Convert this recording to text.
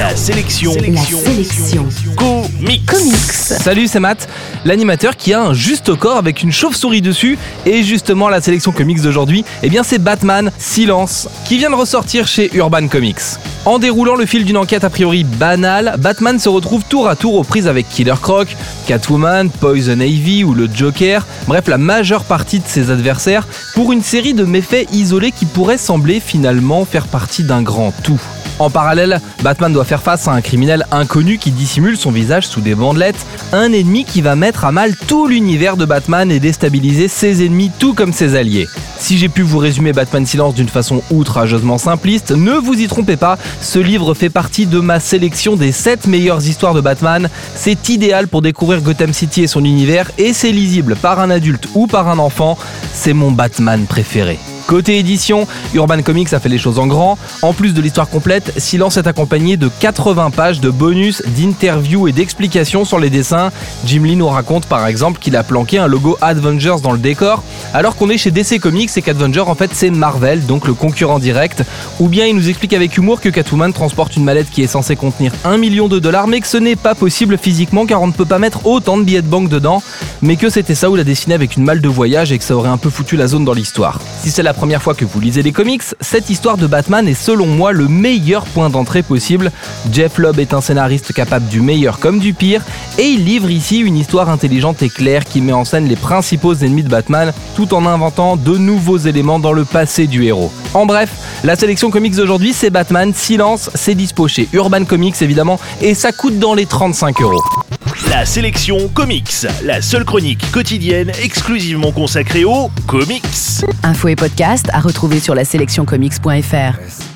La sélection. La sélection. Comics. Comics. Salut, c'est Matt, l'animateur qui a un juste corps avec une chauve-souris dessus. Et justement, la sélection comics d'aujourd'hui, eh bien, c'est Batman Silence, qui vient de ressortir chez Urban Comics. En déroulant le fil d'une enquête a priori banale, Batman se retrouve tour à tour aux prises avec Killer Croc, Catwoman, Poison Ivy ou le Joker, bref la majeure partie de ses adversaires, pour une série de méfaits isolés qui pourraient sembler finalement faire partie d'un grand tout. En parallèle, Batman doit faire face à un criminel inconnu qui dissimule son visage sous des bandelettes, un ennemi qui va mettre à mal tout l'univers de Batman et déstabiliser ses ennemis tout comme ses alliés. Si j'ai pu vous résumer Batman Silence d'une façon outrageusement simpliste, ne vous y trompez pas, ce livre fait partie de ma sélection des 7 meilleures histoires de Batman. C'est idéal pour découvrir Gotham City et son univers et c'est lisible par un adulte ou par un enfant. C'est mon Batman préféré. Côté édition, Urban Comics a fait les choses en grand. En plus de l'histoire complète, Silence est accompagné de 80 pages de bonus, d'interviews et d'explications sur les dessins. Jim Lee nous raconte par exemple qu'il a planqué un logo Avengers dans le décor, alors qu'on est chez DC Comics et qu'Avengers en fait c'est Marvel, donc le concurrent direct. Ou bien il nous explique avec humour que Catwoman transporte une mallette qui est censée contenir 1 million de dollars, mais que ce n'est pas possible physiquement car on ne peut pas mettre autant de billets de banque dedans, mais que c'était ça ou la dessiné avec une malle de voyage et que ça aurait un peu foutu la zone dans l'histoire. Première fois que vous lisez les comics, cette histoire de Batman est selon moi le meilleur point d'entrée possible. Jeff Lobb est un scénariste capable du meilleur comme du pire, et il livre ici une histoire intelligente et claire qui met en scène les principaux ennemis de Batman, tout en inventant de nouveaux éléments dans le passé du héros. En bref, la sélection comics d'aujourd'hui c'est Batman, Silence, c'est dispo chez Urban Comics évidemment, et ça coûte dans les 35 euros. La sélection comics. La seule chronique quotidienne exclusivement consacrée aux comics. Infos et podcast à retrouver sur la sélectioncomics.fr.